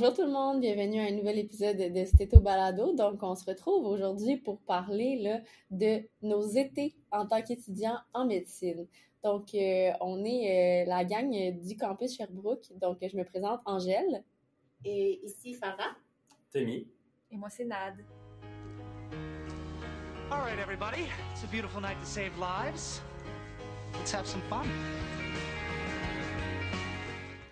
Bonjour tout le monde, bienvenue à un nouvel épisode de Stéto Balado. Donc, on se retrouve aujourd'hui pour parler là, de nos étés en tant qu'étudiants en médecine. Donc, euh, on est euh, la gang du campus Sherbrooke. Donc, je me présente Angèle. Et ici Farah. Temi. Et moi, c'est Nad. All right, everybody. It's a beautiful night to save lives. Let's have some fun.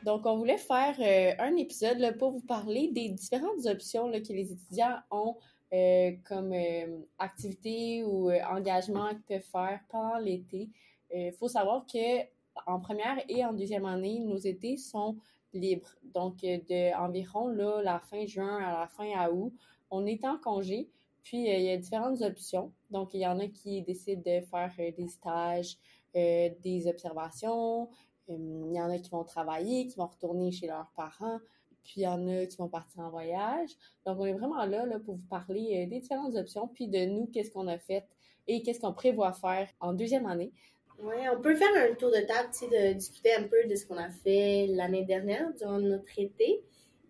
Donc, on voulait faire euh, un épisode pour vous parler des différentes options que les étudiants ont euh, comme euh, activité ou engagement qu'ils peuvent faire pendant l'été. Il faut savoir que en première et en deuxième année, nos étés sont libres. Donc, de environ là, la fin juin à la fin août, on est en congé. Puis, il y a différentes options. Donc, il y en a qui décident de faire des stages, des observations, il y en a qui vont travailler, qui vont retourner chez leurs parents, puis il y en a qui vont partir en voyage. Donc, on est vraiment là, là pour vous parler euh, des différentes options, puis de nous, qu'est-ce qu'on a fait et qu'est-ce qu'on prévoit faire en deuxième année. Oui, on peut faire un tour de table, tu sais, de discuter un peu de ce qu'on a fait l'année dernière durant notre été.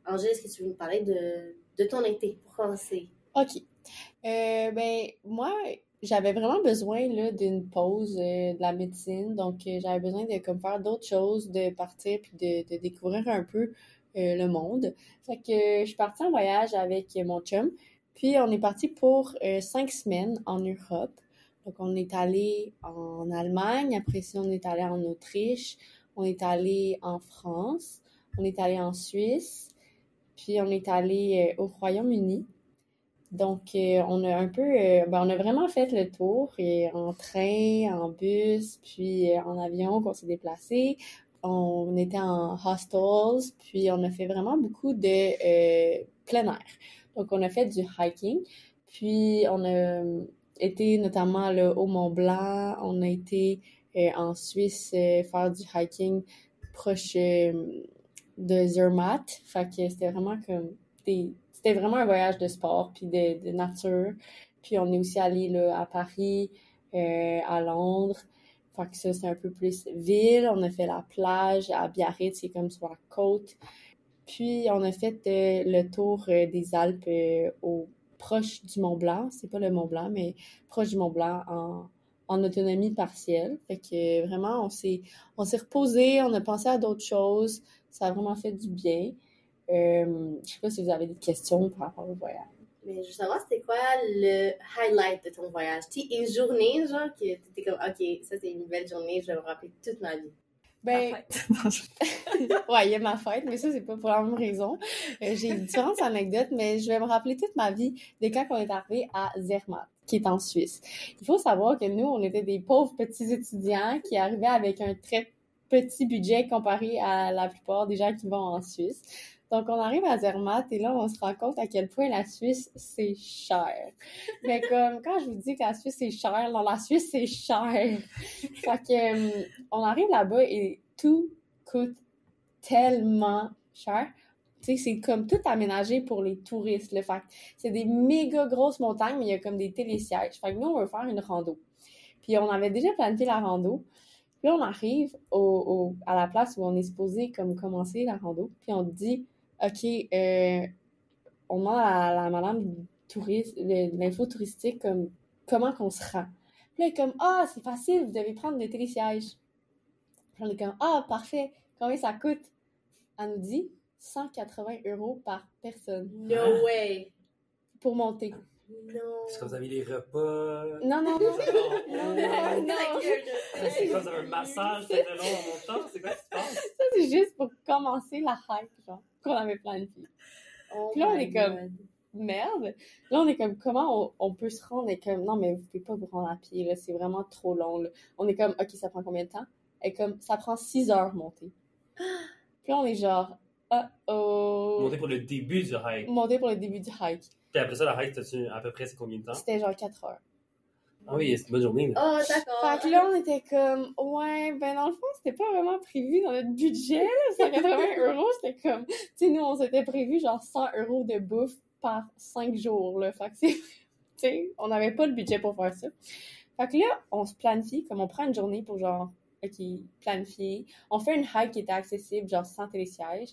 Angèle, est-ce que tu veux nous parler de, de ton été pour commencer? OK. Euh, ben, moi, j'avais vraiment besoin là d'une pause euh, de la médecine. Donc euh, j'avais besoin de comme faire d'autres choses de partir puis de, de découvrir un peu euh, le monde. Fait que je suis partie en voyage avec mon chum. Puis on est parti pour cinq semaines en Europe. Donc on est allé en Allemagne. Après ça on est allé en Autriche. On est allé en France. On est allé en Suisse. Puis on est allé au Royaume-Uni donc, euh, on a un peu, euh, ben, on a vraiment fait le tour et en train, en bus, puis euh, en avion qu'on s'est déplacé. On était en hostels, puis on a fait vraiment beaucoup de plein air. Donc, on a fait du hiking, puis on a été notamment là, au Mont Blanc, on a été en Suisse faire du hiking proche de Zermatt. Fait que c'était vraiment comme des c'était vraiment un voyage de sport puis de, nature. Puis on est aussi allé là, à Paris, euh, à Londres. Fait que ça, c'est un peu plus ville. On a fait la plage à Biarritz, c'est comme sur la côte. Puis on a fait euh, le tour euh, des Alpes au proche du Mont Blanc. C'est pas le Mont Blanc, mais proche du Mont Blanc en, en autonomie partielle. Fait que vraiment, on s'est, on s'est reposé, on a pensé à d'autres choses. Ça a vraiment fait du bien. Euh, je sais pas si vous avez des questions par rapport au voyage. Mais je veux savoir, c'était quoi le highlight de ton voyage? Tu une journée, genre, que tu étais comme, OK, ça c'est une belle journée, je vais me rappeler toute ma vie. Ben, ouais, il y a ma fête, mais ça, c'est pas pour la même raison. Euh, j'ai différentes anecdotes, mais je vais me rappeler toute ma vie de quand on est arrivé à Zermatt, qui est en Suisse. Il faut savoir que nous, on était des pauvres petits étudiants qui arrivaient avec un très petit budget comparé à la plupart des gens qui vont en Suisse. Donc, on arrive à Zermatt et là, on se rend compte à quel point la Suisse, c'est cher. Mais comme, quand je vous dis que la Suisse, c'est cher, non, la Suisse, c'est cher. fait que, euh, on arrive là-bas et tout coûte tellement cher. Tu sais, c'est comme tout aménagé pour les touristes, le fait c'est des méga grosses montagnes, mais il y a comme des télésièges. Fait que nous, on veut faire une rando. Puis on avait déjà planifié la rando. Puis on arrive au, à la place où on est supposé comme commencer la rando. Puis on dit, OK, euh, on demande à la madame touriste, l'info touristique, comme, comment qu'on se rend. Puis là, elle est comme, ah, c'est facile, vous devez prendre des télésièges. Puis on est comme, ah, parfait, combien ça coûte? Elle nous dit 180 euros par personne. No way! Pour monter. Non. Est-ce que vous avez les repas? Non, non, non. non, non, non. C'est quoi, un massage le long en montant? C'est quoi qui se passe? Ça, c'est juste pour commencer la hike, genre qu'on avait planifié. Oh puis là, on est comme, merde. Là, on est comme, comment on, peut se rendre? Est comme, non, mais vous pouvez pas vous rendre à pied, là, c'est vraiment trop long, là. On est comme, OK, ça prend combien de temps? Et comme, ça prend six heures monter. Puis là, on est genre, uh oh. Monter pour le début du hike. Monter pour le début du hike. Puis après ça, la hike, t'as-tu à peu près c'est combien de temps? C'était genre quatre heures. Ah oui, c'est une bonne journée. Là. Oh, d'accord. Fait que là, on était comme, ouais, ben dans le fond, c'était pas vraiment prévu dans notre budget, là, 180 euros. C'était comme, tu sais, nous, on s'était prévu genre 100 euros de bouffe par 5 jours, là. Fait que c'est, tu sais, on n'avait pas le budget pour faire ça. Fait que là, on se planifie, comme on prend une journée pour genre, OK, planifier. On fait une hike qui était accessible, genre sans télésiège.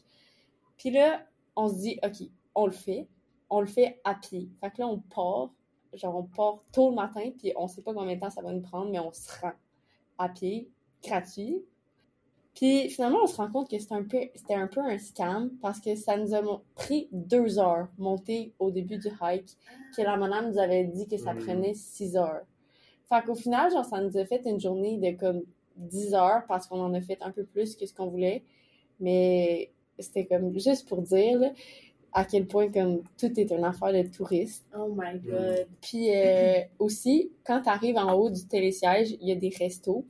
Puis là, on se dit, OK, on le fait. On le fait à pied. Fait que là, on part. Genre, on part tôt le matin, puis on sait pas combien de temps ça va nous prendre, mais on se rend à pied, gratuit. Puis finalement, on se rend compte que c'était un peu, c'était un peu un scam parce que ça nous a pris deux heures monter au début du hike, que la madame nous avait dit que ça Mm. prenait six heures. Fait qu'au final, genre, ça nous a fait une journée de comme 10 heures parce qu'on en a fait un peu plus que ce qu'on voulait. Mais c'était comme juste pour dire là, à quel point comme tout est une affaire de touristes. Oh my god. Puis euh, aussi, quand tu arrives en haut du télésiège, il y a des restos.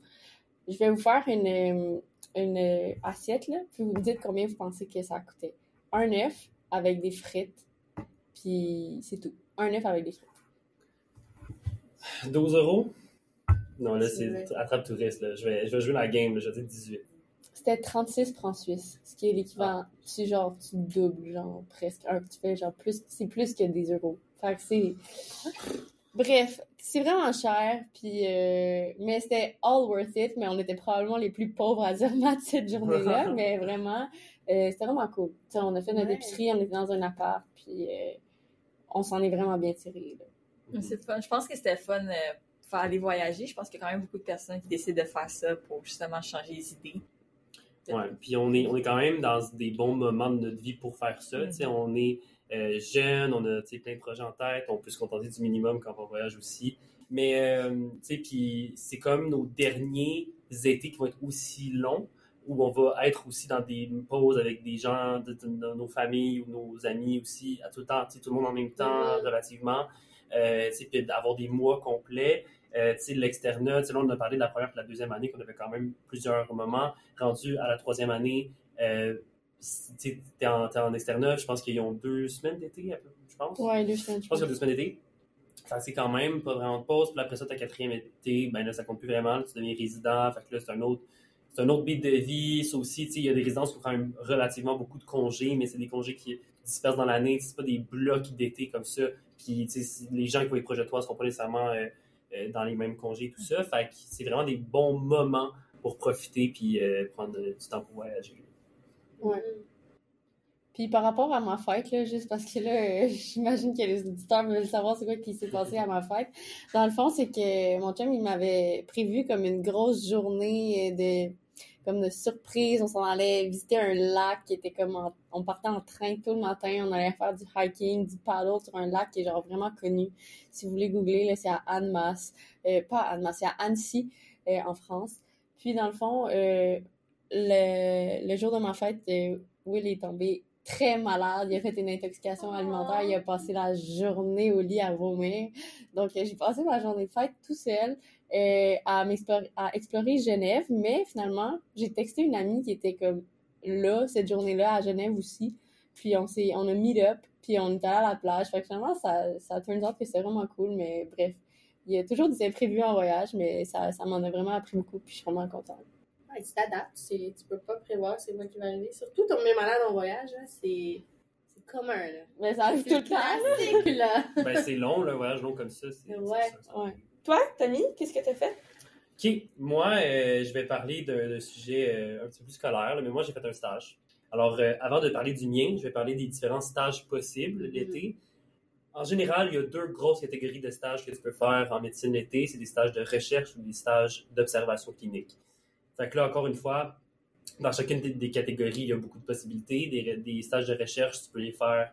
Je vais vous faire une, euh, une euh, assiette, là, puis vous me dites combien vous pensez que ça coûtait. Un œuf avec des frites, puis c'est tout. Un œuf avec des frites. 12 euros? Non, là, C'est attrape touriste. Là. Je, vais, je vais jouer la game, là. je vais dire 18. C'était 36 francs suisses, ce qui est l'équivalent, tu genre, tu doubles, genre, presque. Un, tu fais genre plus, c'est plus que des euros. Fait que c'est... Bref, c'est vraiment cher, puis... euh, mais c'était all worth it, mais on était probablement les plus pauvres à Zermatt cette journée-là, mais vraiment, euh, c'était vraiment cool. Tu sais, on a fait notre Ouais. épicerie, on était dans un appart, puis euh, on s'en est vraiment bien tiré. C'est fun. Je pense que c'était fun faire aller voyager. Je pense qu'il y a quand même beaucoup de personnes qui décident de faire ça pour justement changer les idées. Ouais, puis on est, on est quand même dans des bons moments de notre vie pour faire ça. Sais, On est euh, jeune, on a plein de projets en tête, on peut se contenter du minimum quand on voyage aussi. Mais euh, puis c'est comme nos derniers étés qui vont être aussi longs, où on va être aussi dans des pauses avec des gens de, de- de nos familles ou nos amis aussi, à tout le temps, tout le monde en même temps, relativement. Euh, puis d'avoir des mois complets. Euh, l'externat, là, on a parlé de la première et de la deuxième année, qu'on avait quand même plusieurs moments. Rendu à la troisième année, euh, tu t'es en, en externat, je pense qu'ils ont deux semaines d'été, je pense. Ouais, deux semaines, Je pense qu'il y a deux semaines d'été. Que c'est quand même pas vraiment de pause. Puis après ça, ta quatrième été, ben là, ça compte plus vraiment. là, tu deviens résident. Fait que là, c'est un autre, c'est un autre beat de vie. Ça aussi, il y a des résidences qui ont quand même relativement beaucoup de congés, mais c'est des congés qui dispersent dans l'année. C'est pas des blocs d'été comme ça. Puis, les gens qui vont les projets de toi seront pas nécessairement euh, dans les mêmes congés, tout ça. Fait que c'est vraiment des bons moments pour profiter puis euh, prendre euh, du temps pour voyager. Ouais. Puis par rapport à ma fête, là, juste parce que là, euh, j'imagine que les auditeurs veulent savoir c'est quoi qui s'est passé à ma fête. Dans le fond, c'est que mon chum, il m'avait prévu comme une grosse journée euh, de comme de surprise. On s'en allait visiter un lac qui était comme en- on partait en train tout le matin. On allait faire du hiking, du paddle sur un lac qui est genre vraiment connu. Si vous voulez googler, c'est à Annemasse. Euh, pas à Annemasse, c'est à Annecy, euh, en France. Puis dans le fond, euh, le, le jour de ma fête, Will est tombé très malade. Il a fait une intoxication alimentaire. Il a passé la journée au lit à vomir. Donc, j'ai passé ma journée de fête tout seul euh, à, explorer Genève. Mais finalement, j'ai texté une amie qui était comme là, cette journée-là, à Genève aussi. Puis on s'est, on a meet up, puis on allé à la plage. Fait que finalement, ça, ça turns out que c'est vraiment cool. Mais bref, il y a toujours des imprévus en voyage, mais ça, ça m'en a vraiment appris beaucoup, puis je suis vraiment contente. Ouais, tu t'adaptes, c'est- tu peux pas prévoir c'est quoi qui va arriver. Surtout tomber malade en voyage, hein, c'est c'est commun. Là. Mais ça arrive tout le temps. Classique, là. ben, c'est long, un voyage long comme ça. Ouais, ça. Ouais. Toi, Tommy, qu'est-ce que t'as fait? OK. Moi, euh, je vais parler d'un sujet euh, un petit peu plus scolaire, là, mais moi, j'ai fait un stage. Alors, euh, avant de parler du mien, je vais parler des différents stages possibles l'été. En général, il y a deux grosses catégories de stages que tu peux faire en médecine l'été. C'est des stages de recherche ou des stages d'observation clinique. Fait que là, encore une fois, dans chacune des, catégories, il y a beaucoup de possibilités. Des, stages de recherche, tu peux les faire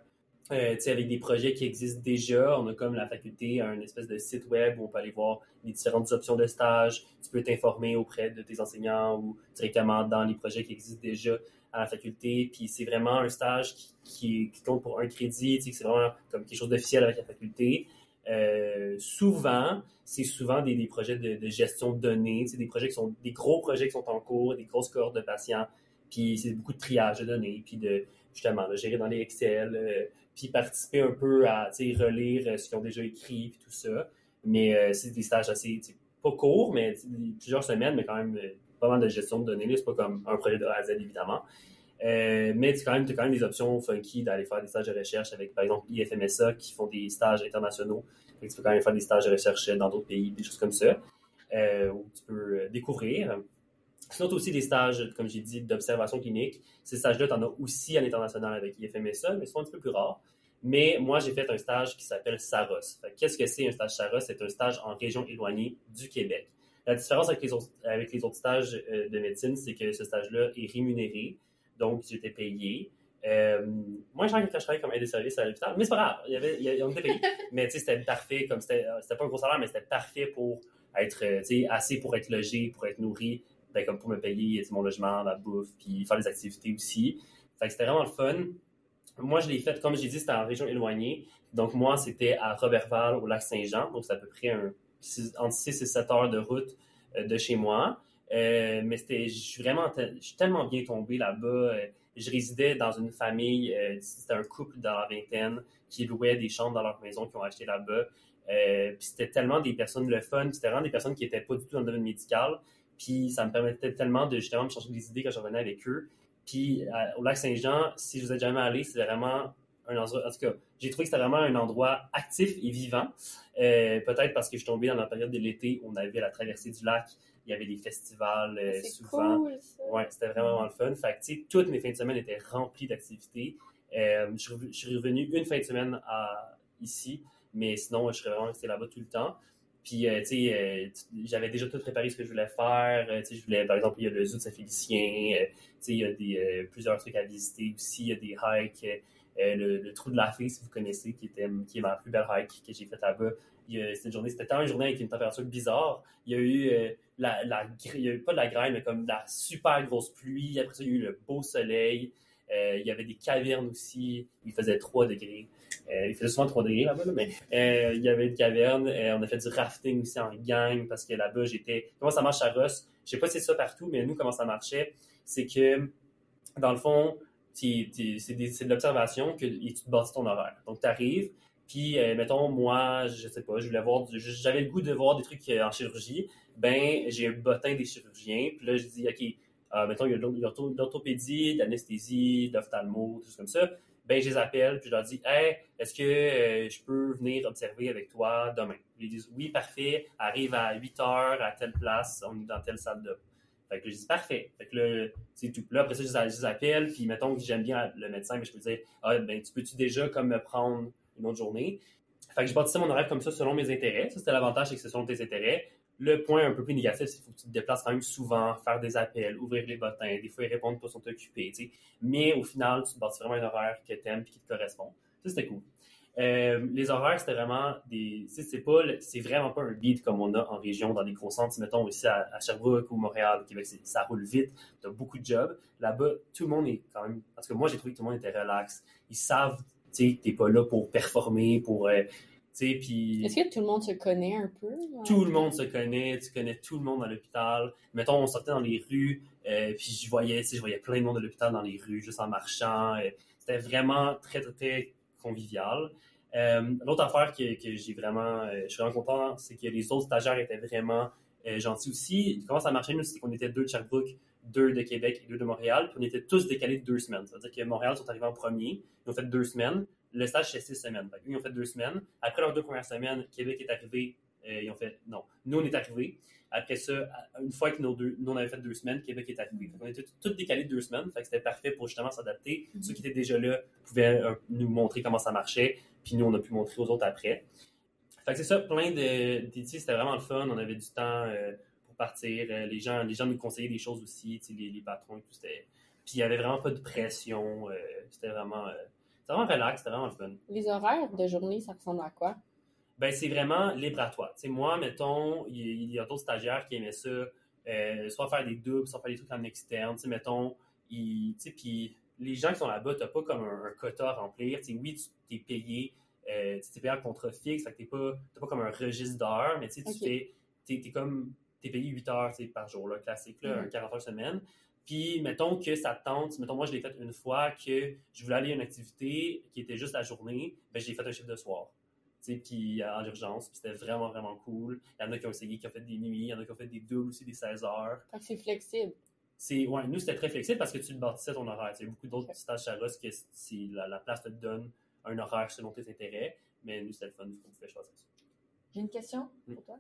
euh, avec des projets qui existent déjà. On a comme la faculté un espèce de site web où on peut aller voir les différentes options de stage. Tu peux t'informer auprès de tes enseignants ou directement dans les projets qui existent déjà à la faculté. Puis c'est vraiment un stage qui, qui, compte pour un crédit. C'est vraiment comme quelque chose d'officiel avec la faculté. Euh, souvent, c'est souvent des, projets de, gestion de données, c'est des projets qui sont des gros projets qui sont en cours, des grosses cohortes de patients, puis c'est beaucoup de triage de données, puis de justement de gérer dans les Excel, euh, puis participer un peu à relire euh, ce qu'ils ont déjà écrit, puis tout ça. Mais c'est des stages assez pas courts, mais plusieurs semaines, mais quand même pas mal de gestion de données. C'est pas comme un projet de A à Z évidemment. Euh, mais tu as quand, même- des options funky d'aller faire des stages de recherche avec, par exemple, IFMSA qui font des stages internationaux. Tu peux quand même faire des stages de recherche dans d'autres pays, des choses comme ça, euh, où tu peux euh, découvrir. Sinon, tu as aussi des stages, comme j'ai dit, d'observation clinique. Ces stages-là, tu en as aussi à l'international avec IFMSA, mais ils sont un petit peu plus rares. Mais moi, j'ai fait un stage qui s'appelle SAROS. Qu'est-ce que c'est un stage SAROS? C'est un stage en région éloignée du Québec. La différence avec les autres, stages de médecine, c'est que ce stage-là est rémunéré, donc j'étais payé. Euh, moi, j'ai quand je travaillais comme aide de service à l'hôpital, mais c'est pas grave, il y avait, il y avait- on était payé. mais tu sais, c'était parfait, comme c'était euh, c'était pas un gros salaire, mais c'était parfait pour être, euh, tu sais, assez pour être logé, pour être nourri, ben, comme pour me payer mon logement, ma bouffe, puis faire des activités aussi. Fait que c'était vraiment le fun. Moi, je l'ai fait, comme j'ai dit, c'était en région éloignée. Donc, moi, c'était à Robertval, au lac Saint-Jean. Donc, c'est à peu près un, six- entre 6 et 7 heures de route euh, de chez moi. Euh, mais c'était, je suis vraiment, je tellement bien tombé là-bas. Euh, je résidais dans une famille, euh, c'était un couple dans la vingtaine qui louait des chambres dans leur maison qu'ils ont acheté là-bas. Puis c'était tellement des personnes le fun, c'était vraiment des personnes qui n'étaient pas du tout dans le domaine médical. Puis ça me permettait tellement de justement me changer des idées quand je revenais avec eux. Puis au lac Saint-Jean, si vous êtes jamais allé, c'est vraiment un endroit. En tout cas, j'ai trouvé que c'était vraiment un endroit actif et vivant. Peut-être parce que je suis tombé dans la période de l'été on avait la traversée du lac, il y avait des festivals euh, souvent. cool, ça. Ouais, c'était vraiment, le fun. Fait que, tu sais, toutes mes fins de semaine étaient remplies d'activités. Euh, je, je suis revenu une fin de semaine à, ici, mais sinon, je serais vraiment resté là-bas tout le temps. Puis, euh, tu sais, j'avais déjà tout préparé ce que je voulais faire. Tu sais, je voulais, par exemple, il y a le zoo de Saint-Félicien. tu sais, il y a des, plusieurs trucs à visiter aussi. Il y a des hikes. euh, le, le trou de la fée, si vous connaissez, qui, était, qui est ma plus belle hike que j'ai faite là-bas. C'était une journée, c'était une journée avec une température bizarre. Il y a eu euh, la, il y a eu pas de la grêle, mais comme de la super grosse pluie. Après ça, il y a eu le beau soleil. Euh, il y avait des cavernes aussi. Il faisait 3 degrés. Euh, il faisait souvent 3 degrés là-bas, là, mais euh, il y avait une caverne. Euh, on a fait du rafting aussi en gang parce que là-bas, j'étais. Comment ça marche à Ross? Je sais pas si c'est ça partout, mais nous, comment ça marchait, c'est que dans le fond, c'est des- de l'observation que tu te bâtis ton horaire. Donc, tu arrives, puis, euh, mettons, moi, je sais pas, je voulais voir, j'avais le goût de voir des trucs euh, en chirurgie. Ben, j'ai un bottin des chirurgiens, puis là, je dis, OK, euh, mettons, il y a de l'orthopédie, de l'anesthésie, de l'ophtalmo, tout ça comme ça. Ben, je les appelle, puis je leur dis, hey, est-ce que je peux venir observer avec toi demain? Ils disent, oui, parfait, arrive à 8 heures à telle place, on est dans telle salle là. Fait que je dis, parfait. Fait que là, c'est tout. Là, après ça, je les appelle, puis mettons que j'aime bien le médecin, mais je peux dire, ah, ben, tu peux-tu déjà comme me prendre une autre journée? Fait que je bâtissais mon horaire comme ça selon mes intérêts. Ça, c'était l'avantage, c'est que c'est selon tes intérêts. Le point un peu plus négatif, c'est qu'il faut que tu te déplaces quand même souvent, faire des appels, ouvrir les bottins. Des fois, ils répondent pas, sont occupés. tu sais. Mais au final, tu bâtis vraiment un horaire que tu aimes et qui te correspond. Ça, c'était cool. Euh, les horaires, c'était vraiment des. C'est pas, c'est vraiment pas un beat comme on a en région, dans des gros centres. Mettons ici à, Sherbrooke ou Montréal, au Québec, ça roule vite. Tu as beaucoup de jobs. Là-bas, tout le monde est quand même. Parce que moi, j'ai trouvé que tout le monde était relax. Ils savent tu t'es pas là pour performer, pour. euh, puis Est-ce que tout le monde se connaît un peu? là? tout le monde se connaît, tu connais tout le monde à l'hôpital. Mettons, on sortait dans les rues, euh, puis je voyais, je voyais plein de monde à l'hôpital dans les rues, juste en marchant. euh, C'était vraiment très, très, très convivial. Euh, L'autre affaire que, que j'ai vraiment, euh, je suis vraiment content, c'est que les autres stagiaires étaient vraiment gentils aussi. Comment ça marchait, nous, c'est qu'on était deux de Sherbrooke, deux de Québec et deux de Montréal, puis on était tous décalés de deux semaines. C'est-à-dire que Montréal sont arrivés en premier, ils ont fait deux semaines. Le stage, c'est six semaines. Ils ont fait deux semaines. Après leurs deux premières semaines, Québec est arrivé, euh, ils ont fait non. Nous, on est arrivés. Après ça, une fois que nos deux, nous, on avait fait deux semaines, Québec est arrivé. Fait qu'on était tous décalés de deux semaines. Fait que c'était parfait pour justement s'adapter. Mhm. Ceux qui étaient déjà là pouvaient euh, nous montrer comment ça marchait. Puis nous, on a pu montrer aux autres après. Fait que c'est ça, plein de. de- tu sais, C'était vraiment le fun. On avait du temps euh, partir. Euh, les, gens, les gens nous conseillaient des choses aussi, tu les, les patrons et tout. Puis il n'y avait vraiment pas de pression. euh, c'était vraiment. euh, vraiment relax, c'était vraiment le fun. Les horaires de journée, ça ressemble à quoi? Ben, c'est vraiment libre à toi. Tu moi, mettons, il y, a d'autres stagiaires qui aimaient ça, euh, soit faire des doubles, soit faire des trucs en externe. Tu mettons, tu puis les gens qui sont là-bas, t'as pas comme un, un quota à remplir. Tu oui, tu es payé, euh, tu es payé en contrat fixe, fait que t'es pas, comme un registre d'heures, mais tu tu t'es, t'es comme, t'es payé 8 heures par jour, là, classique, là, Mhm. un 40 heures semaine. Puis, mettons que ça te tente, mettons, moi, je l'ai fait une fois que je voulais aller à une activité qui était juste la journée, ben, j'ai fait un chiffre de soir. Puis euh, en urgence, puis c'était vraiment, vraiment cool. Il y en a qui ont essayé, qui ont fait des nuits, il y en a qui ont fait des doubles aussi, des 16 heures. C'est flexible. Ouais, nous, c'était très flexible parce que tu le bâtissais ton horaire. Il y a beaucoup d'autres stages chez Ross que la, la place te donne un horaire selon tes intérêts, mais nous, c'était le fun, on pouvait choisir ça. J'ai une question Mm. pour toi.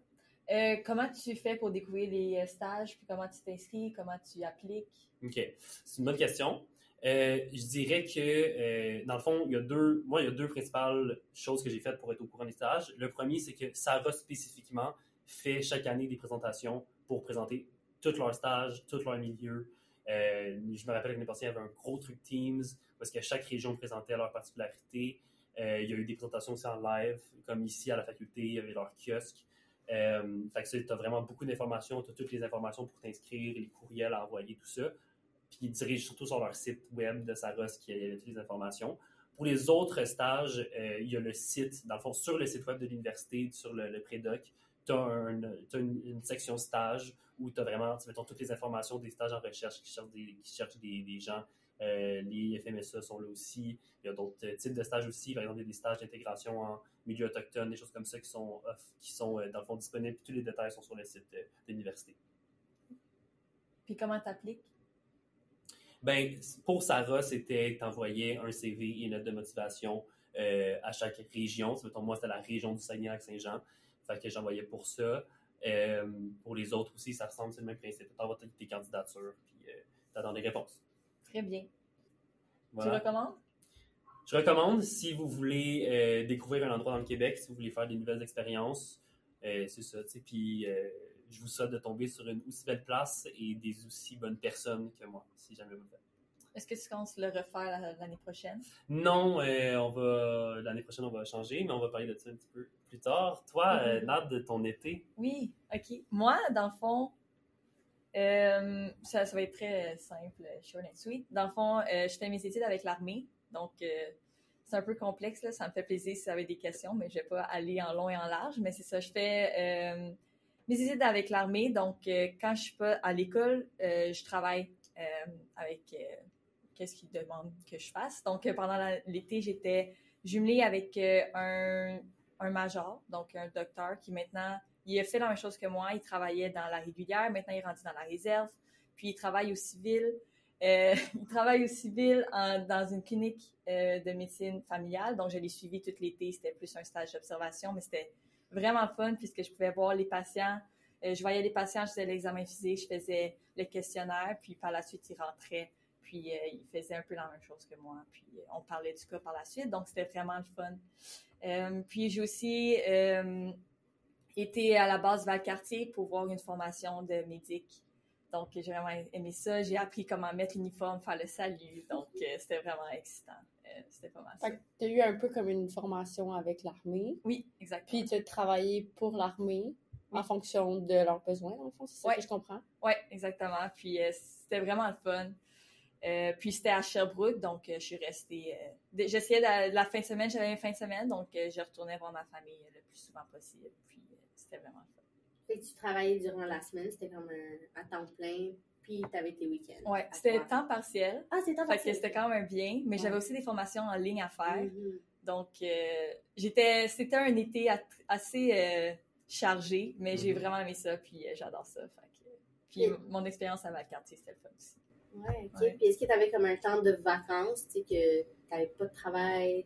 Euh, comment tu fais pour découvrir les euh, stages, puis comment tu t'inscris, comment tu appliques? OK. C'est une bonne question. Euh, je dirais que, dans le fond, il y a deux, moi, il y a deux principales choses que j'ai faites pour être au courant des stages. Le premier, c'est que Sarah spécifiquement fait chaque année des présentations pour présenter tous leurs stages, tous leurs milieux. Je me rappelle que l'année passée, il y avait un gros truc Teams parce que chaque région présentait leur particularité. Euh, il y a eu des présentations aussi en live, comme ici à la faculté, il y avait leur kiosque. Euh, fait que tu as vraiment beaucoup d'informations, tu as toutes les informations pour t'inscrire, les courriels à envoyer, tout ça. Puis ils dirigent surtout sur leur site web de Saros qui a toutes les informations. Pour les autres stages, euh, il y a le site, dans le fond, sur le site web de l'université, sur le, le prédoc, tu as, une, section stage où tu as vraiment, mettons, toutes les informations des stages en recherche qui cherchent des, qui cherchent des gens. Euh, les FMSA sont là aussi. Il y a d'autres types de stages aussi. Par exemple, il y a des stages d'intégration en milieu autochtone, des choses comme ça qui sont, qui sont euh, dans le fond disponibles. Puis tous les détails sont sur le site de, de l'université. Puis comment t'appliques? Ben, pour Sarah, c'était t'envoyer un CV et une lettre de motivation euh, à chaque région. Mettons, moi, c'était la région du Saguenay-Lac-Saint-Jean. Fait que j'envoyais pour ça. Euh, pour les autres aussi, ça ressemble, c'est le même principe. Tu envoies tes candidatures, puis euh, tu attends des réponses. Très bien. Voilà. Tu recommandes? Je recommande si vous voulez euh, découvrir un endroit dans le Québec, si vous voulez faire des nouvelles expériences. c'est ça. Puis je vous souhaite de tomber sur une aussi belle place et des aussi bonnes personnes que moi, si jamais vous le faites. Est-ce que tu comptes le refaire l'année prochaine? Non, euh, on va l'année prochaine on va changer, mais on va parler de ça un petit peu plus tard. Toi, mm -hmm. euh, de ton été? Oui, ok. Moi, dans le fond, euh, ça, va être très simple, short and sweet. Dans le fond, euh, je fais mes études avec l'armée, donc euh, c'est un peu complexe. Là. Ça me fait plaisir si vous avez des questions, mais je vais pas aller en long et en large. Mais c'est ça, je fais euh, mes études avec l'armée. Donc, quand je suis pas à l'école, je travaille avec qu'est-ce qu'ils demandent que je fasse. Donc, pendant l'été, j'étais jumelée avec un, un major, donc un docteur qui maintenant, il a fait la même chose que moi. Il travaillait dans la régulière, maintenant il est rendu dans la réserve. Puis il travaille au civil. Euh, il travaille au civil dans une clinique euh, de médecine familiale. Donc, je l'ai suivi tout l'été. C'était plus un stage d'observation, mais c'était vraiment fun puisque je pouvais voir les patients. Euh, je voyais les patients, je faisais l'examen physique, je faisais le questionnaire, puis par la suite, ils rentraient puis il faisait un peu la même chose que moi. Puis on parlait du cas par la suite, donc c'était vraiment le fun. Puis j'ai aussi été à la base Valcartier pour voir une formation de médic. Donc j'ai vraiment aimé ça. J'ai appris comment mettre l'uniforme, faire le salut. Donc c'était vraiment excitant. c'était pas mal ça. Tu as eu un peu comme une formation avec l'armée. Oui, exactement. Puis tu as travaillé pour l'armée oui. en fonction de leurs besoins, dans le fond, c'est ça ouais. que je comprends? Oui, exactement. Puis c'était vraiment le fun. Euh, puis c'était à Sherbrooke, donc euh, je suis restée. Euh, J'essayais la, la, fin de semaine, j'avais une fin de semaine, donc je retournais voir ma famille le plus souvent possible. C'était vraiment fun. Fait que tu travaillais durant la semaine, c'était comme un, à temps plein, puis tu avais tes week-ends. Oui, c'était temps partiel. Ah, c'était temps partiel. Fait que c'était quand même bien, mais ouais. j'avais aussi des formations en ligne à faire. Mm -hmm. Donc j'étais, c'était un été assez chargé, mais mm -hmm. j'ai vraiment aimé ça, puis j'adore ça. Fait que, puis Et... mon expérience à Valcartier, c'était le fun aussi. Ouais, ok. Ouais. Puis est-ce que tu avais comme un temps de vacances, tu sais, que tu n'avais pas de travail?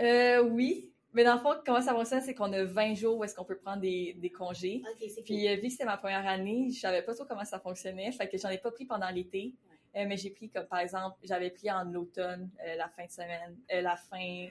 Euh, oui. Mais dans le fond, comment ça fonctionne, c'est qu'on a 20 jours où est-ce qu'on peut prendre des, des congés. Okay, Puis cool. vu que c'était ma première année, je savais pas trop comment ça fonctionnait. Fait que j'en ai pas pris pendant l'été. Ouais. Euh, mais j'ai pris comme par exemple, j'avais pris en automne euh, la fin de semaine, euh, la fin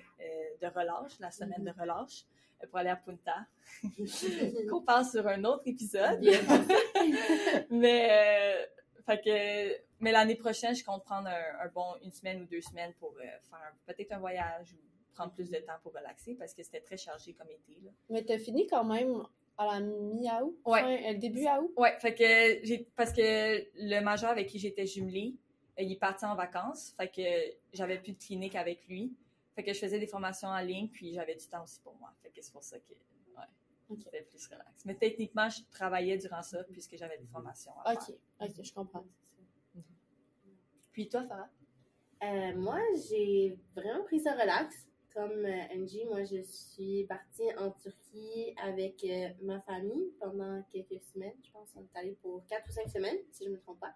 de relâche, la semaine mm -hmm. de relâche pour aller à Punta. Qu'on parle sur un autre épisode. mais fait que mais l'année prochaine, je compte prendre un, un, bon une semaine ou deux semaines pour euh, faire peut-être un voyage ou prendre plus de temps pour relaxer parce que c'était très chargé comme été. Là. Mais t'as fini quand même à la mi-août? Ouais. Fin, début août? Ouais, fait que j'ai parce que le major avec qui j'étais jumelée, il est parti en vacances, fait que j'avais plus de clinique avec lui. Fait que je faisais des formations en ligne, puis j'avais du temps aussi pour moi. Fait que c'est pour ça que ouais, okay. c'était plus relax. Mais techniquement, je travaillais durant ça puisque j'avais des formations à OK, faire. OK, je comprends. Puis toi, Farah? Euh, moi, j'ai vraiment pris ça relax. Comme euh, Angie, moi, je suis partie en Turquie avec euh, ma famille pendant quelques semaines. Je pense qu'on est allé pour quatre ou cinq semaines, si je ne me trompe pas.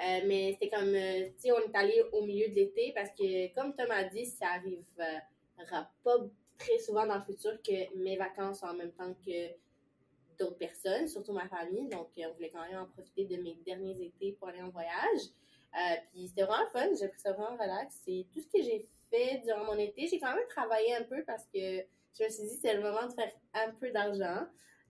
Euh, mais c'était comme, tu sais, on est allé au milieu de l'été parce que, comme Tom a dit, ça arrivera pas très souvent dans le futur que mes vacances sont en même temps que d'autres personnes, surtout ma famille. Donc, euh, on voulait quand même en profiter de mes derniers étés pour aller en voyage. Euh, puis c'était vraiment fun, j'ai pris ça vraiment relax. C'est tout ce que j'ai durant mon été. J'ai quand même travaillé un peu parce que je me suis dit c'est le moment de faire un peu d'argent.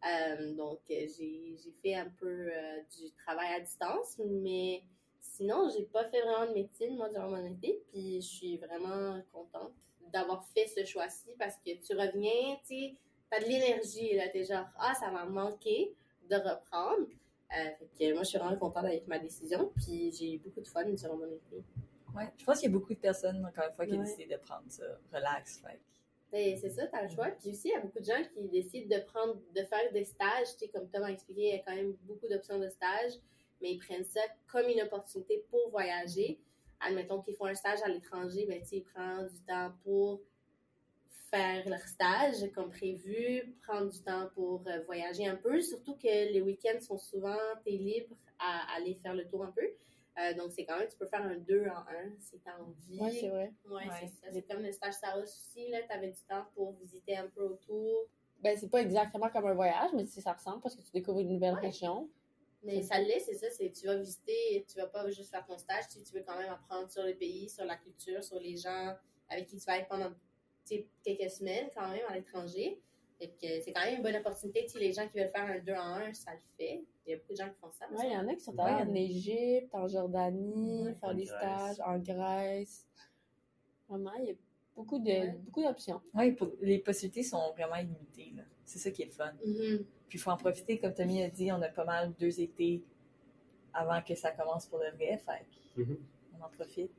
Euh, donc j'ai fait un peu euh, du travail à distance, mais sinon j'ai pas fait vraiment de médecine moi durant mon été. Puis je suis vraiment contente d'avoir fait ce choix-ci parce que tu reviens, tu t'as de l'énergie là, t'es genre ah ça m'a manqué de reprendre. Euh, fait que moi, je suis vraiment contente avec ma décision, puis j'ai eu beaucoup de fun durant mon été. Ouais. Je pense qu'il y a beaucoup de personnes, encore une fois, qui Ouais. décidé de prendre ça relax. Fait. Ben, c'est ça, t'as le choix. Puis aussi, il y a beaucoup de gens qui décident de prendre, de faire des stages. Tu sais, comme Tom a expliqué, il y a quand même beaucoup d'options de stage, mais ils prennent ça comme une opportunité pour voyager. Admettons qu'ils font un stage à l'étranger, ben, tu sais, ils prennent du temps pour faire leur stage comme prévu, prendre du temps pour euh, voyager un peu, surtout que les week-ends sont souvent, t'es libre à aller faire le tour un peu. Euh, donc, c'est quand même, tu peux faire un 2 en 1 si t'as envie. Ouais, c'est vrai. Ouais, Ouais. c'est ça. C'est comme le stage Saros aussi, là, t'avais du temps pour visiter un peu autour. Ben, c'est pas exactement comme un voyage, mais c'est- ça ressemble parce que tu découvres une nouvelle Ouais. région. Mais ça l'est, c'est ça, c'est tu vas visiter, tu vas pas juste faire ton stage, tu, tu veux quand même apprendre sur le pays, sur la culture, sur les gens avec qui tu vas être pendant tu sais, quelques semaines quand même à l'étranger. Fait que c'est quand même une bonne opportunité. Tu sais, les gens qui veulent faire un 2 en 1, ça le fait. Il y a beaucoup de gens qui font ça. Ouais, il y en a qui sont allés en Égypte, en Jordanie, Ouais. faire En des Grèce. stages en Grèce. Vraiment, il y a beaucoup de Ouais. beaucoup d'options. Ouais, pour- les possibilités sont vraiment illimitées. là. C'est ça qui est le fun. Mhm. Puis il faut en profiter, comme Tommy a dit, on a pas mal deux étés avant que ça commence pour le vrai. Fait Mhm. on en profite.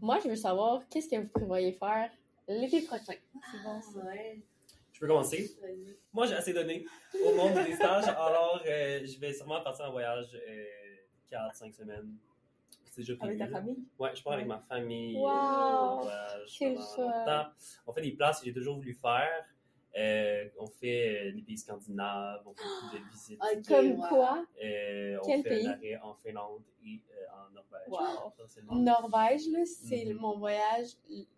Moi, je veux savoir qu'est-ce que vous prévoyez faire l'été prochain? C'est bon, ça. Ouais, peux commencer? Moi, j'ai assez donné au monde des stages, alors euh, je vais sûrement partir en voyage 4-5 semaines. C'est déjà Avec prévu. ta famille? Ouais, je pars avec ma famille. Wow! euh, Quel longtemps. On fait des places que j'ai toujours voulu faire. Euh, on fait euh, les pays scandinaves, on fait beaucoup de visites. Ok, Comme quoi, Euh, on Quel fait pays? un arrêt en Finlande et euh, en Norvège. Wow. Norvège, là, c'est Mhm. mon voyage,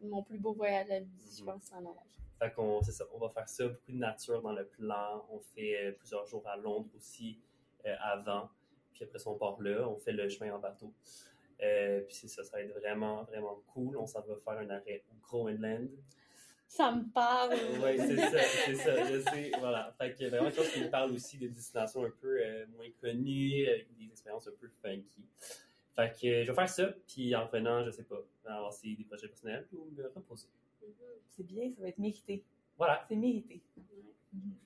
mon plus beau voyage à vie, je Mhm. pense, c'est en Norvège. Fait qu'on, c'est ça, on va faire ça, beaucoup de nature dans le plan. On fait euh, plusieurs jours à Londres aussi euh, avant. Puis après ça, on part là, on fait le chemin en bateau. Euh, puis c'est ça, ça va être vraiment, vraiment cool. On s'en va faire un arrêt au Groenland. Ça me parle! Oui, c'est ça, c'est ça, je sais. Voilà. Fait que vraiment, quelque chose qui me parle aussi de destinations un peu euh, moins connues, avec des expériences un peu funky. Fait que je vais faire ça, puis en revenant, je sais pas, avancer des projets personnels ou me reposer. C'est bien, ça va être mérité. Voilà. C'est mérité.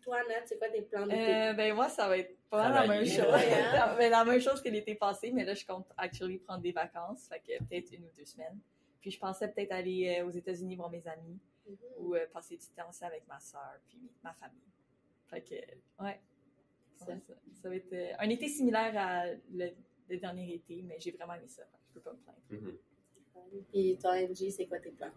Toi, Nat, c'est quoi tes plans d'été? Euh, ben moi, ça va être pas la même chose. Hein? Ben, la même chose que l'été passé, mais là, je compte actually prendre des vacances, fait que peut-être une ou deux semaines. Puis je pensais peut-être aller euh, aux États-Unis voir mes amis Mhm. ou euh, passer du temps aussi avec ma soeur puis ma famille. Fait que, ouais. Ça. Ouais, ça, ça va être euh, un été similaire à le, le dernier été, mais j'ai vraiment aimé ça. Je peux pas me plaindre. Mhm. Puis toi, NG, c'est quoi tes plans?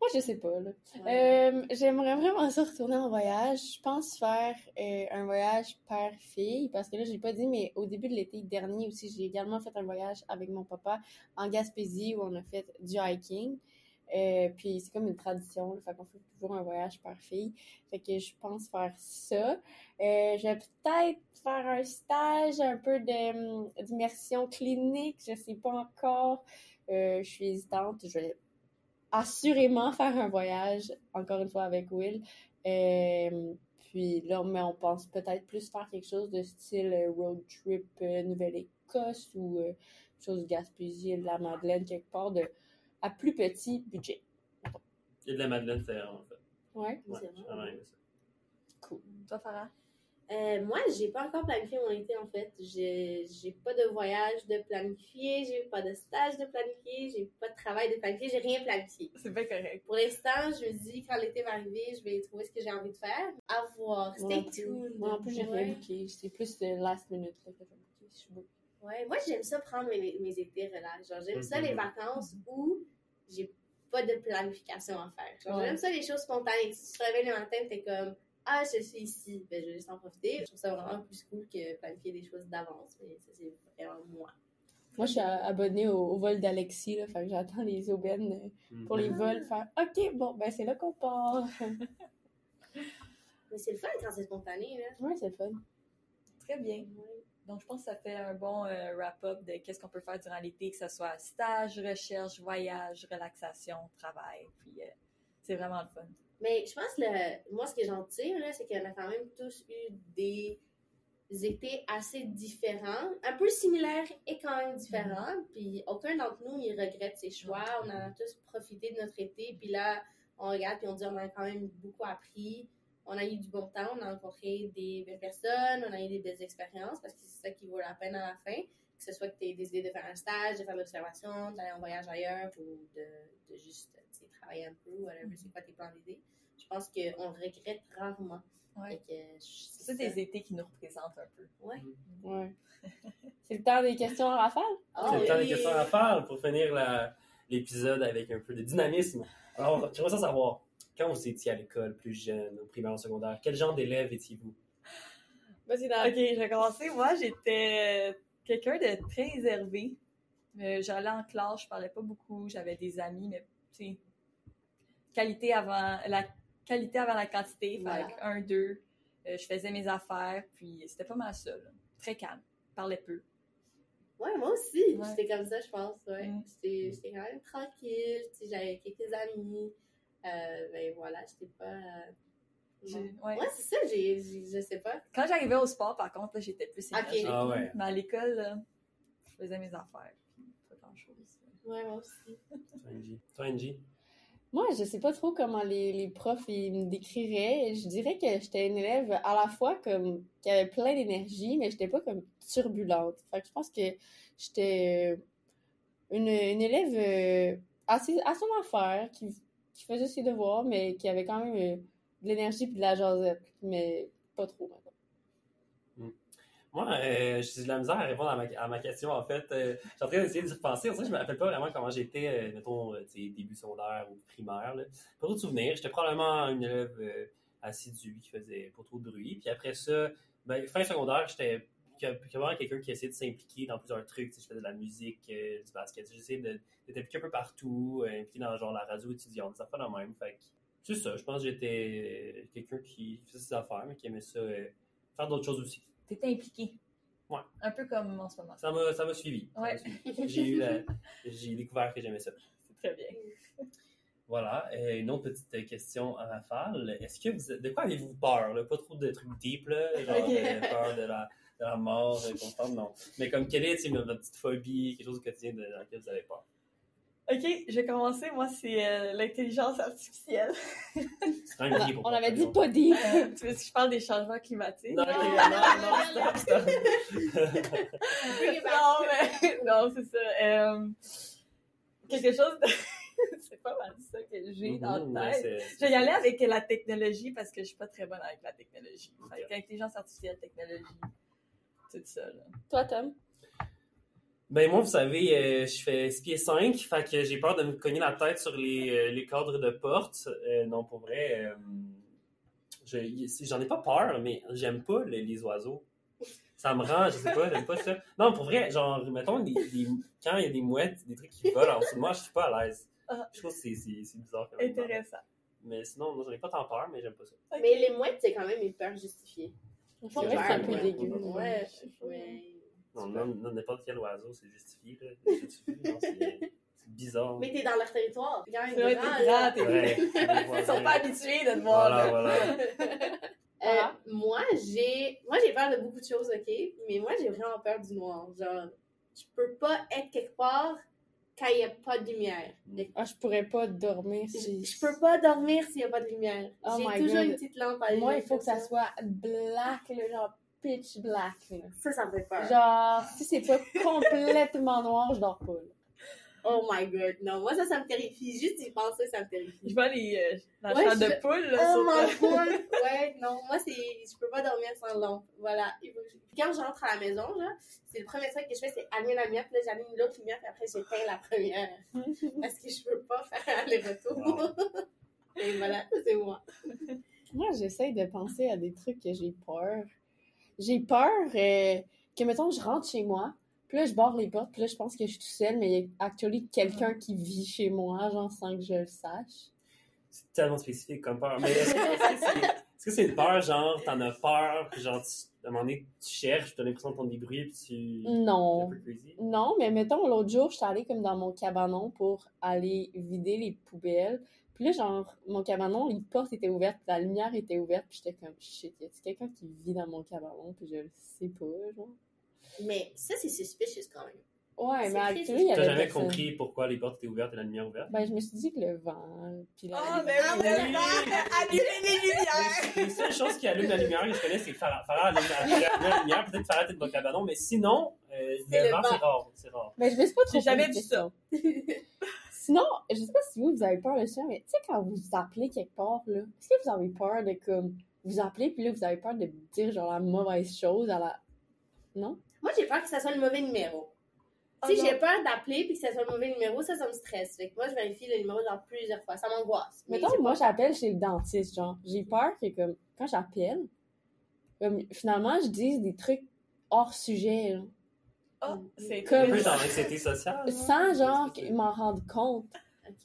Moi, je sais pas, là. Ouais. Euh, J'aimerais vraiment ça retourner en voyage. Je pense faire euh, un voyage père-fille parce que là, j'ai pas dit, mais au début de l'été dernier aussi, j'ai également fait un voyage avec mon papa en Gaspésie où on a fait du hiking. Euh, puis c'est comme une tradition, là, fait qu'on fait toujours un voyage père-fille. Fait que je pense faire ça. Euh, je vais peut-être faire un stage, un peu de, hum, d'immersion clinique, je sais pas encore. Euh, je suis hésitante. Je vais assurément faire un voyage, encore une fois avec Will. Euh, puis là, mais on pense peut-être plus faire quelque chose de style euh, road trip euh, Nouvelle-Écosse ou euh, chose de Gaspésie, de la Madeleine, quelque part de à plus petit budget. Il y a de la Madeleine, c'est vraiment fait. Ouais, C'est vrai. cool. Toi, Farah? Euh, moi, j'ai pas encore planifié mon été en fait. J'ai j'ai pas de voyage de planifié, j'ai pas de stage de planifié, j'ai pas de travail de planifié, j'ai rien planifié. C'est bien correct. Pour l'instant, je me dis quand l'été va arriver, je vais trouver ce que j'ai envie de faire. À voir. Moi Stay tuned. Moi non plus, j'ai rien booké. C'est plus euh, last minute là, que j'ai booké. Je suis bookée. Ouais, moi j'aime ça prendre mes, mes étés relax. Genre j'aime ça les vacances où j'ai pas de planification à faire. Genre Ouais. j'aime ça les choses spontanées. Si tu te réveilles le matin, t'es comme ah je suis ici, ben je vais juste en profiter. Je trouve ça vraiment plus cool que planifier des choses d'avance. Mais ça c'est vraiment moi. Moi, je suis abonnée au, au vol d'Alexis, là, fait que j'attends les aubaines euh, pour les Mhm. vols, faire OK, bon, ben c'est là qu'on part. Mais c'est le fun quand c'est spontané, là. Ouais, c'est le fun. Très bien. Donc, je pense que ça fait un bon euh, wrap-up de qu'est-ce qu'on peut faire durant l'été, que ce soit stage, recherche, voyage, relaxation, travail. Puis, euh, c'est vraiment le fun. Mais je pense que le- moi, ce que j'en tire, là, c'est qu'on a quand même tous eu des étés assez différents, un peu similaires et quand même différents. Puis aucun d'entre nous, il regrette ses choix. On a tous profité de notre été. Puis là, on regarde puis on dit on a quand même beaucoup appris. On a eu du bon temps, on a rencontré des belles personnes, on a eu des belles expériences parce que c'est ça qui vaut la peine à la fin. Que ce soit que tu aies décidé de faire un stage, de faire de l'observation, d'aller en voyage ailleurs ou de, de juste travailler un peu, whatever, c'est quoi tes plans d'idée. Je pense qu'on le regrette rarement. Ouais. Fait que, je- C'est des étés qui nous représentent un peu. Ouais. Ouais. c'est le temps des questions en rafale? Oh, C'est le temps des questions à faire pour finir la- l'épisode avec un peu de dynamisme. Alors, j'aimerais ça savoir, quand vous étiez à l'école plus jeune, au primaire, au secondaire, quel genre d'élève étiez-vous? Vas-y, Ok, je vais commencer. Moi, j'étais quelqu'un de très réservé. Euh, J'allais en classe, je parlais pas beaucoup, j'avais des amis, mais tu sais, qualité avant la qualité avant la quantité, Voilà. fait un, deux, euh, je faisais mes affaires, puis c'était pas mal ça, là. Très calme, je parlais peu. Ouais, moi aussi. Ouais. J'étais comme ça, je pense. Ouais. Mm. J'étais quand même tranquille. J'avais quelques amis. Euh, ben voilà, j'étais pas. Ouais. Ouais, c'est ça, j'ai, je sais pas. Quand j'arrivais au sport, par contre, là, j'étais plus Ok. énergique. Ah ouais. Mais à l'école, là, je faisais mes affaires, puis pas grand-chose. Ouais, moi aussi. Toi, Angie? Toi, Angie? Moi, je sais pas trop comment les, les profs ils me décriraient. Je dirais que j'étais une élève à la fois comme qui avait plein d'énergie, mais j'étais pas comme turbulente. Fait que je pense que j'étais euh, une, une élève euh, assez à son affaire, qui, qui faisait ses devoirs, mais qui avait quand même euh, de l'énergie puis de la jasette, mais pas trop. maintenant. Moi, euh, j'ai de la misère à répondre à ma, question, en fait. Euh, je suis en train d'essayer d'y repenser. En fait, je me rappelle pas vraiment comment j'étais, euh, mettons, euh, début secondaire ou primaire. Là. Pas trop de souvenirs. J'étais probablement une élève euh, assidue qui faisait pas trop de bruit. Puis après ça, ben, fin secondaire, j'étais vraiment quelqu'un qui essayait de s'impliquer dans plusieurs trucs. Je faisais de la musique, euh, du basket. J'essayais de- d'être impliqué un peu partout, impliqué dans genre la radio étudiante, ça fait la même. Fait c'est ça. Je pense que j'étais quelqu'un qui faisait ses affaires, mais qui aimait ça, euh, faire d'autres choses aussi. T'étais impliqué. Ouais. Un peu comme en ce moment. Ça m'a, ça m'a suivi. Ouais. suivi. J'ai eu la- j'ai découvert que j'aimais ça. C'est très bien. Voilà. Euh, une autre petite question à rafale. Est-ce que vous, de quoi avez-vous peur? Là? Pas trop de trucs deep, là, genre euh, peur de la, de la mort euh, constante, non. Mais comme quelle est votre petite phobie, quelque chose au quotidien de, dans lequel vous avez peur? Ok, je vais commencer. Moi, c'est euh, l'intelligence artificielle. Pour On moi, avait dit pas dit. Euh, tu veux que je parle des changements climatiques? Non, ok, non, non, stop, stop. Back. Non, mais non, c'est ça. Euh, quelque chose de... c'est pas mal ça que j'ai dans Mhm, la tête. Je vais y aller avec la technologie parce que je suis pas très bonne avec la technologie. Ok. Avec l'intelligence artificielle, technologie, tout ça. Là. Toi, Tom? Ben moi, vous savez, euh, je fais 6 pieds 5, fait que j'ai peur de me cogner la tête sur les, euh, les cadres de porte. Euh, non, pour vrai, euh, je- j'en ai pas peur, mais j'aime pas les, les oiseaux. Ça me rend, je sais pas, j'aime pas ça. Non, pour vrai, genre, mettons, les- les- quand il y a des mouettes, des trucs qui volent en dessous de moi, je suis pas à l'aise. Ah. Je trouve que c'est bizarre. quand même. Intéressant. Mais sinon, moi, j'en ai pas tant peur, mais j'aime pas ça. Mais les mouettes, c'est quand même une peur justifiée. C'est vrai que c'est un peu dégueu. Ouais, ouais. Non, non, non, n'importe quel oiseau, c'est justifié. Là. C'est bizarre. Mais t'es dans leur territoire. Quand même C'est vrai, grand, grand, t'es Ouais, les Ils sont pas habitués de te voir. Voilà, là. voilà. Euh, moi, j'ai moi j'ai peur de beaucoup de choses, ok? Mais moi, j'ai vraiment peur du noir. Genre, je peux pas être quelque part quand il n'y a pas de lumière. Ah, je pourrais pas dormir Je, si. je peux pas dormir s'il n'y a pas de lumière. Oh j'ai toujours God. une petite lampe à Moi, il faut que ça soit black, là, genre pitch black. là. Ça, ça me fait peur. Genre, si c'est pas complètement noir, je dors pas. là. Oh my god, non. Moi, ça, ça me terrifie. Juste y penser, ça me terrifie. Je vois les, euh, la Ouais, je- de poule. Là, Oh my god! Ouais, non, moi, c'est. Je peux pas dormir sans lampe. Voilà. Que je- Puis Quand j'entre à la maison, genre, c'est le premier truc que je fais, c'est allumer la lumière, puis là, j'allume l'autre lumière, puis après, j'éteins la première. Parce que je peux pas faire aller-retour. Et voilà, c'est moi. Moi, j'essaie de penser à des trucs que j'ai peur. J'ai peur euh, que, mettons, je rentre chez moi, puis là, je barre les portes, puis là, je pense que je suis tout seul, mais il y a actually quelqu'un qui vit chez moi, genre, sans que je le sache. C'est tellement spécifique comme peur. Mais est-ce que c'est une peur, genre, t'en as peur, puis genre, tu, à un moment donné, tu cherches, t'as l'impression d'entendre des bruits, puis tu. un Non. peu crazy? Non, mais mettons, l'autre jour, j'étais allée comme dans mon cabanon pour aller vider les poubelles. Puis là, genre, mon cabanon, les portes étaient ouvertes, la lumière était ouverte, puis j'étais comme, shit, y a quelqu'un qui vit dans mon cabanon, puis je le sais pas, genre. Mais ça, c'est suspicious quand même. Ouais, mais actuellement, il y T'as avait jamais personne. compris pourquoi les portes étaient ouvertes et la lumière ouverte? Ben, je me suis dit que le vent, puis la... Ah, la- ben Ah, oui, ouais. allumer les lumières! Les seules choses qui allument la lumière que je connais, c'est Farah. Farah allume allume la lumière, peut-être Farah était dans le cabanon, mais sinon, euh, C'est le le vent, vent. c'est rare. C'est rare. Ben, je me suis pas trop J'ai jamais de vu ça. Sinon, je sais pas si vous, vous avez peur de ça, mais tu sais, quand vous appelez quelque part, là, est-ce que vous avez peur de, comme, vous appelez, puis là, vous avez peur de dire, genre, la mauvaise chose à la... Non? Moi, j'ai peur que ça soit le mauvais numéro. Ah, si j'ai peur d'appeler puis que ça soit le mauvais numéro, ça, ça me stresse. Fait que moi, je vérifie le numéro genre plusieurs fois. Ça m'angoisse. Mais Mettons, moi, j'appelle chez le dentiste, genre. J'ai peur que, comme, quand j'appelle, comme, finalement, je dise des trucs hors sujet, là. Ah, c'est Un Comme- peu dans l'anxiété sociale. là. Sans, genre, qu'ils m'en rendent compte.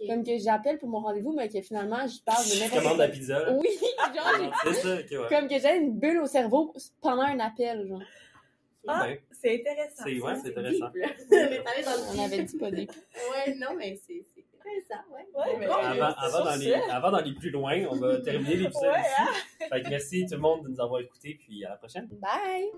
Comme que j'appelle pour mon rendez-vous, mais que finalement, je parle de Tu n'importe commandes la pizza. Oui, genre, j'ai- C'est ça, ok, ouais. comme que j'ai une bulle au cerveau pendant un appel, genre. Ah, Ben, c'est intéressant. c'est ouais, c'est intéressant. On dans avait dit pas des... Ouais, non, mais c'est c'est intéressant, ouais. Ouais, mais- Bon, Avant, c'est avant, dans les, avant d'aller plus loin, on va terminer l'épisode Ouais, ici. hein? Fait que merci tout le monde de nous avoir écoutés, puis à la prochaine. Bye!